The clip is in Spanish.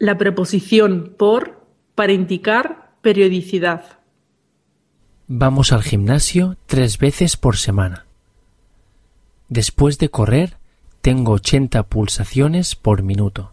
La preposición por para indicar periodicidad. Vamos al gimnasio tres veces por semana. Después de correr, tengo 80 pulsaciones por minuto.